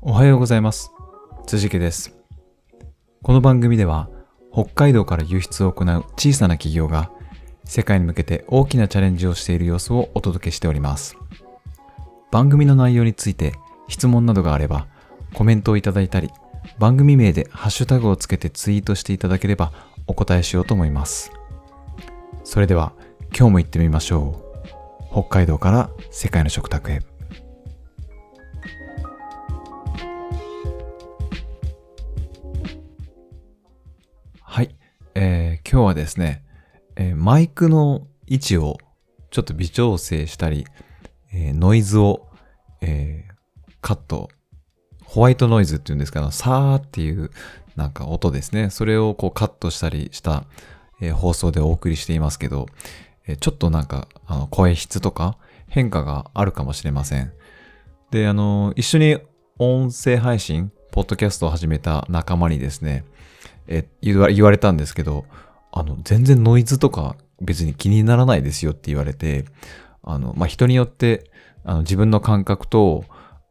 おはようございます。辻家です。この番組では、北海道から輸出を行う小さな企業が、世界に向けて大きなチャレンジをしている様子をお届けしております。番組の内容について質問などがあれば、コメントをいただいたり、番組名でハッシュタグをつけてツイートしていただければお答えしようと思います。それでは、今日も行ってみましょう。北海道から世界の食卓へ。えー今日はですね、えーマイクの位置をちょっと微調整したり、えーノイズを、えカット、ホワイトノイズっていうんですかね、サーっていうなんか音ですね。それをこうカットしたりした、え放送でお送りしていますけど、えちょっとなんかあの声質とか変化があるかもしれません。で、あの、一緒に音声配信、ポッドキャストを始めた仲間にですね、え言われたんですけど、あの、全然ノイズとか別に気にならないですよって言われて、あの、まあ、人によって、あの、自分の感覚と、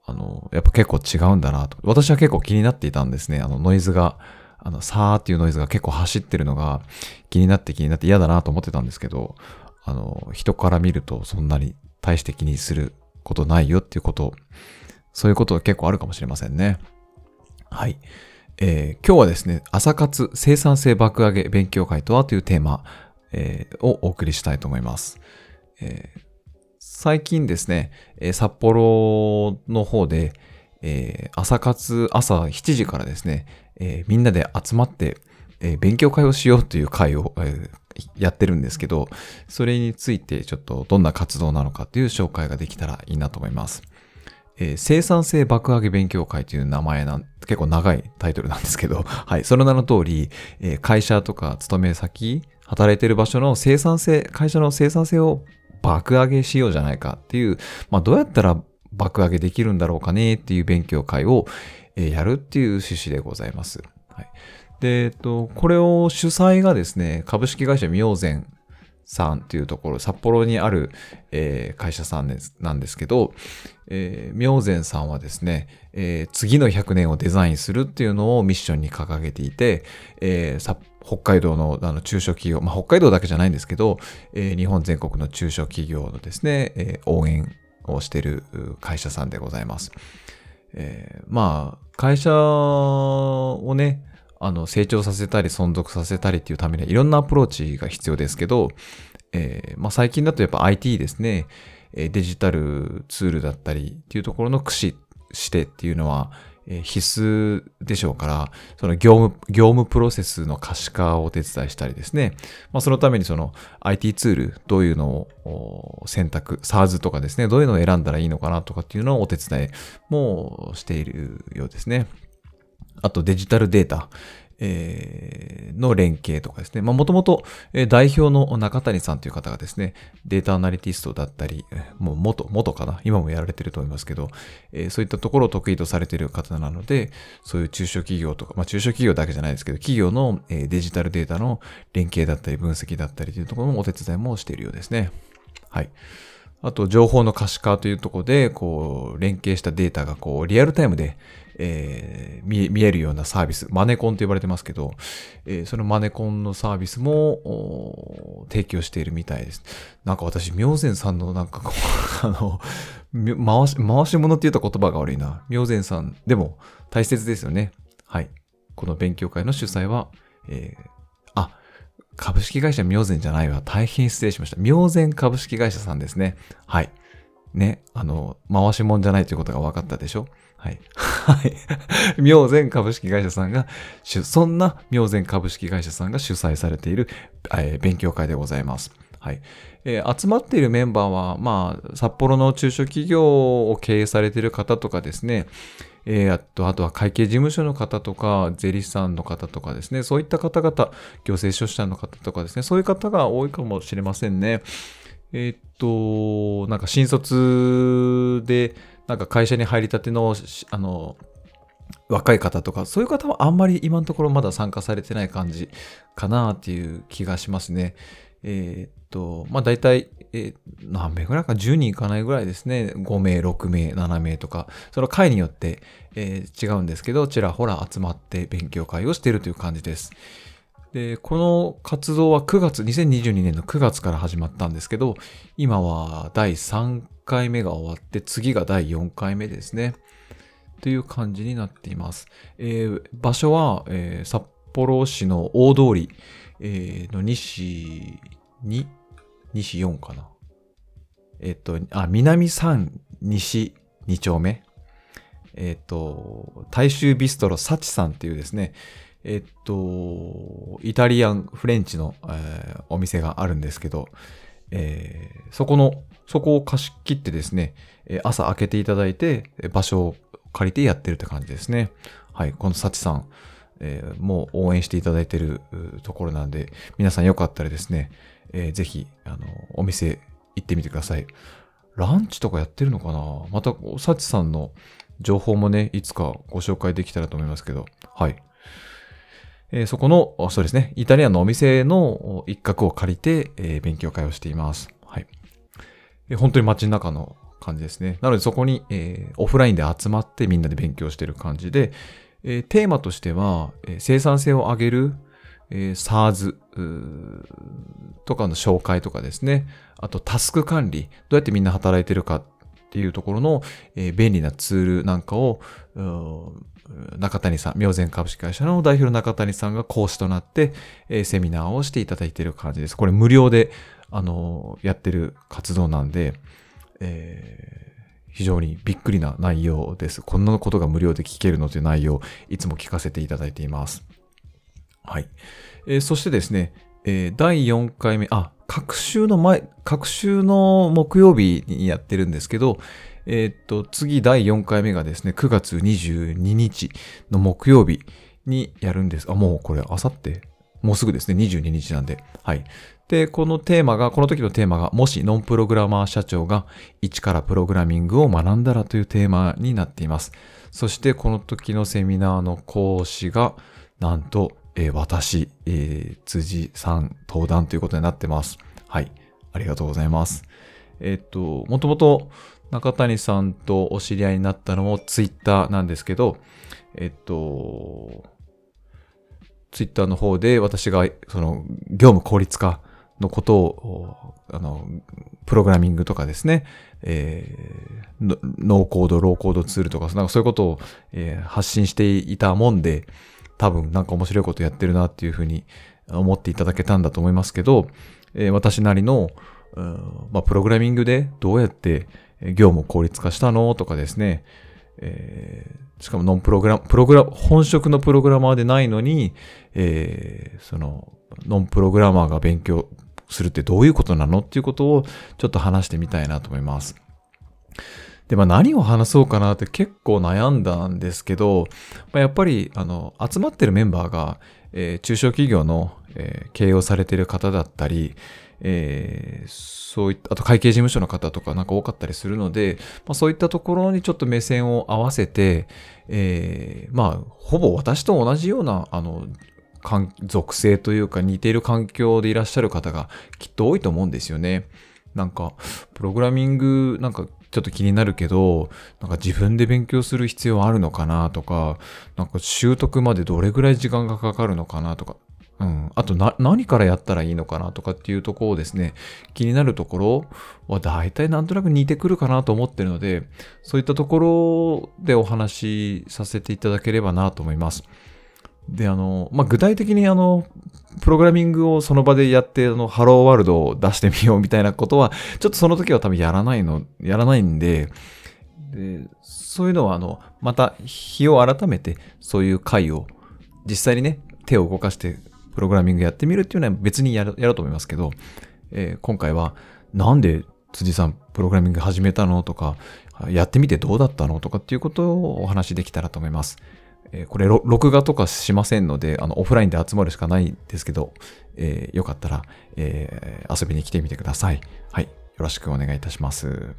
あの、やっぱ結構違うんだなと。私は結構気になっていたんですね。あの、ノイズが、あの、さーっていうノイズが結構走ってるのが気になって気になって嫌だなと思ってたんですけど、あの、人から見るとそんなに大して気にすることないよっていうこと、そういうことが結構あるかもしれませんね。はい。えー今日はですね、朝活生産性爆上げ勉強会とはというテーマ、えーをお送りしたいと思います。えー最近ですね、え札幌の方で、え朝活、朝7時からですね、えみんなで集まって、え勉強会をしようという会を、えやってるんですけど、それについてちょっとどんな活動なのかという紹介ができたらいいなと思います。えー生産性爆上げ勉強会という名前なん、結構長いタイトルなんですけど、はい、その名の通り、えー会社とか勤め先、働いてる場所の生産性、会社の生産性を爆上げしようじゃないかっていう、まあどうやったら爆上げできるんだろうかねっていう勉強会を、えーやるっていう趣旨でございます。はい。で、えっと、これを主催がですね、株式会社明善さんっていうところ、札幌にある、えー会社さんですなんですけど、えー明善さんはですね、えー次の100年をデザインするっていうのをミッションに掲げていて、えー北海道のあの中小企業、まあ、北海道だけじゃないんですけど、えー日本全国の中小企業のですね、えー応援をしている会社さんでございます。えーまあ、会社をね、あの、成長させたり存続させたりっていうためにはいろんなアプローチが必要ですけど、えーまあ最近だとやっぱ IT ですね、えデジタルツールだったりっていうところの駆使してっていうのは、え必須でしょうから、その業務、業務プロセスの可視化をお手伝いしたりですね。まあそのためにその IT ツール、どういうのを選択、SARS とかですね、どういうのを選んだらいいのかなとかっていうのをお手伝いもしているようですね。あとデジタルデータ、えーの連携とかですね。まあもともと代表の中谷さんという方がですね、データアナリティストだったり、もう元、元かな？今もやられてると思いますけど、えーそういったところを得意とされている方なので、そういう中小企業とか、まあ中小企業だけじゃないですけど、企業の、デジタルデータの連携だったり分析だったりというところもお手伝いもしているようですね。はい。あと、情報の可視化というところで、こう、連携したデータが、こう、リアルタイムで、えー見え見えるようなサービス、マネコンと呼ばれてますけど、えーそのマネコンのサービスも提供しているみたいです。なんか私、明善さんのなんかこう、あの、回し、回し物って言うと言葉が悪いな。明善さん、でも大切ですよね。はい。この勉強会の主催は、えーあ、株式会社明善じゃないわ。大変失礼しました。明善株式会社さんですね。はい。ね、あの、回し物じゃないということが分かったでしょはい。はい。明善株式会社さんが、そんな明善株式会社さんが主催されている、えー勉強会でございます。はい。えー集まっているメンバーは、まあ、札幌の中小企業を経営されている方とかですね、えーあと、あとは会計事務所の方とか、税理士さんの方とかですね、そういった方々、行政書士さんの方とかですね、そういう方が多いかもしれませんね。えーっと、なんか新卒で、なんか会社に入りたての、あの、若い方とか、そういう方はあんまり今のところまだ参加されてない感じかなっていう気がしますね。えー、っと、まあ大体、えー、何名ぐらいか、10人いかないぐらいですね。5名、6名、7名とか、その会によって、えー、違うんですけど、ちらほら集まって勉強会をしているという感じです。で、この活動は9月、2022年の9月から始まったんですけど、今は第3回目が終わって、次が第4回目ですね。という感じになっています。えー、場所は、えー、札幌市の大通り、えー、の西2、西4かな。えっ、と、あ、南3西2丁目。えっ、と、大衆ビストロサチさんっていうですね、えっと、イタリアン、フレンチの、えー、お店があるんですけど、えー、そこの、そこを貸し切ってですね、朝開けていただいて、場所を借りてやってるって感じですね。はい、このサチさん、えー、もう応援していただいてるところなんで、皆さんよかったらですね、えー、ぜひ、あの、お店行ってみてください。ランチとかやってるのかな？また、サチさんの情報もね、いつかご紹介できたらと思いますけど、はい。えー、そこの、そうですね、イタリアンのお店の一角を借りて、えー、勉強会をしています。はい。えー、本当に街の中の感じですね。なのでそこに、えー、オフラインで集まってみんなで勉強してる感じで、えー、テーマとしては、えー、生産性を上げる、えー、SARS とかの紹介とかですね。あとタスク管理。どうやってみんな働いてるかっていうところの、えー、便利なツールなんかを、中谷さん、明前株式会社の代表の中谷さんが講師となって、えー、セミナーをしていただいている感じです。これ無料で、あのー、やってる活動なんで、えー、非常にびっくりな内容です。こんなことが無料で聞けるのという内容、いつも聞かせていただいています。はい。えー、そしてですね、えー、第4回目、あ、各週の前、各週の木曜日にやってるんですけど、えー、っと、次第4回目がですね、9月22日の木曜日にやるんです。あ、もうこれ、あさってもうすぐですね、22日なんで。はい。で、このテーマが、この時のテーマが、もしノンプログラマー社長が一からプログラミングを学んだらというテーマになっています。そして、この時のセミナーの講師が、なんと、えー、私、えー、辻さん登壇ということになってます。はい。ありがとうございます。えー、っと、もともと、中谷さんとお知り合いになったのもツイッターなんですけど、えっと、ツイッターの方で私がその業務効率化のことを、あの、プログラミングとかですね、えー、ノーコード、ローコードツールとか、なんかそういうことを、えー、発信していたもんで、多分なんか面白いことやってるなっていうふうに思っていただけたんだと思いますけど、えー、私なりの、まあ、プログラミングでどうやって、業務を効率化したのとかですね、えー、しかもノンプログラム、プログラ本職のプログラマーでないのに、えー、その、ノンプログラマーが勉強するってどういうことなのっていうことをちょっと話してみたいなと思います。で、まあ何を話そうかなって結構悩んだんですけど、まあ、やっぱり、あの、集まってるメンバーが、えー、中小企業の、えー、経営をされている方だったり、えー、そういった、あと会計事務所の方とかなんか多かったりするので、まあ、そういったところにちょっと目線を合わせて、えー、まあ、ほぼ私と同じような、あの、属性というか似ている環境でいらっしゃる方がきっと多いと思うんですよね。なんか、プログラミングなんかちょっと気になるけど、なんか自分で勉強する必要あるのかなとか、なんか習得までどれぐらい時間がかかるのかなとか、うん。あとな、何からやったらいいのかなとかっていうところをですね、気になるところは大体なんとなく似てくるかなと思ってるので、そういったところでお話しさせていただければなと思います。で、あの、まあ、具体的にあの、プログラミングをその場でやって、あの、ハローワールドを出してみようみたいなことは、ちょっとその時は多分やらないの、やらないんで、で、そういうのはあの、また日を改めて、そういう回を、実際にね、手を動かしてプログラミングやってみるっていうのは別にやるやると思いますけど、えー、今回はなんで辻さんプログラミング始めたのとか、やってみてどうだったのとかっていうことをお話しできたらと思います。えー、これ録画とかしませんので、あの、オフラインで集まるしかないんですけど、えー、よかったら、えー、遊びに来てみてください。はい。よろしくお願いいたします。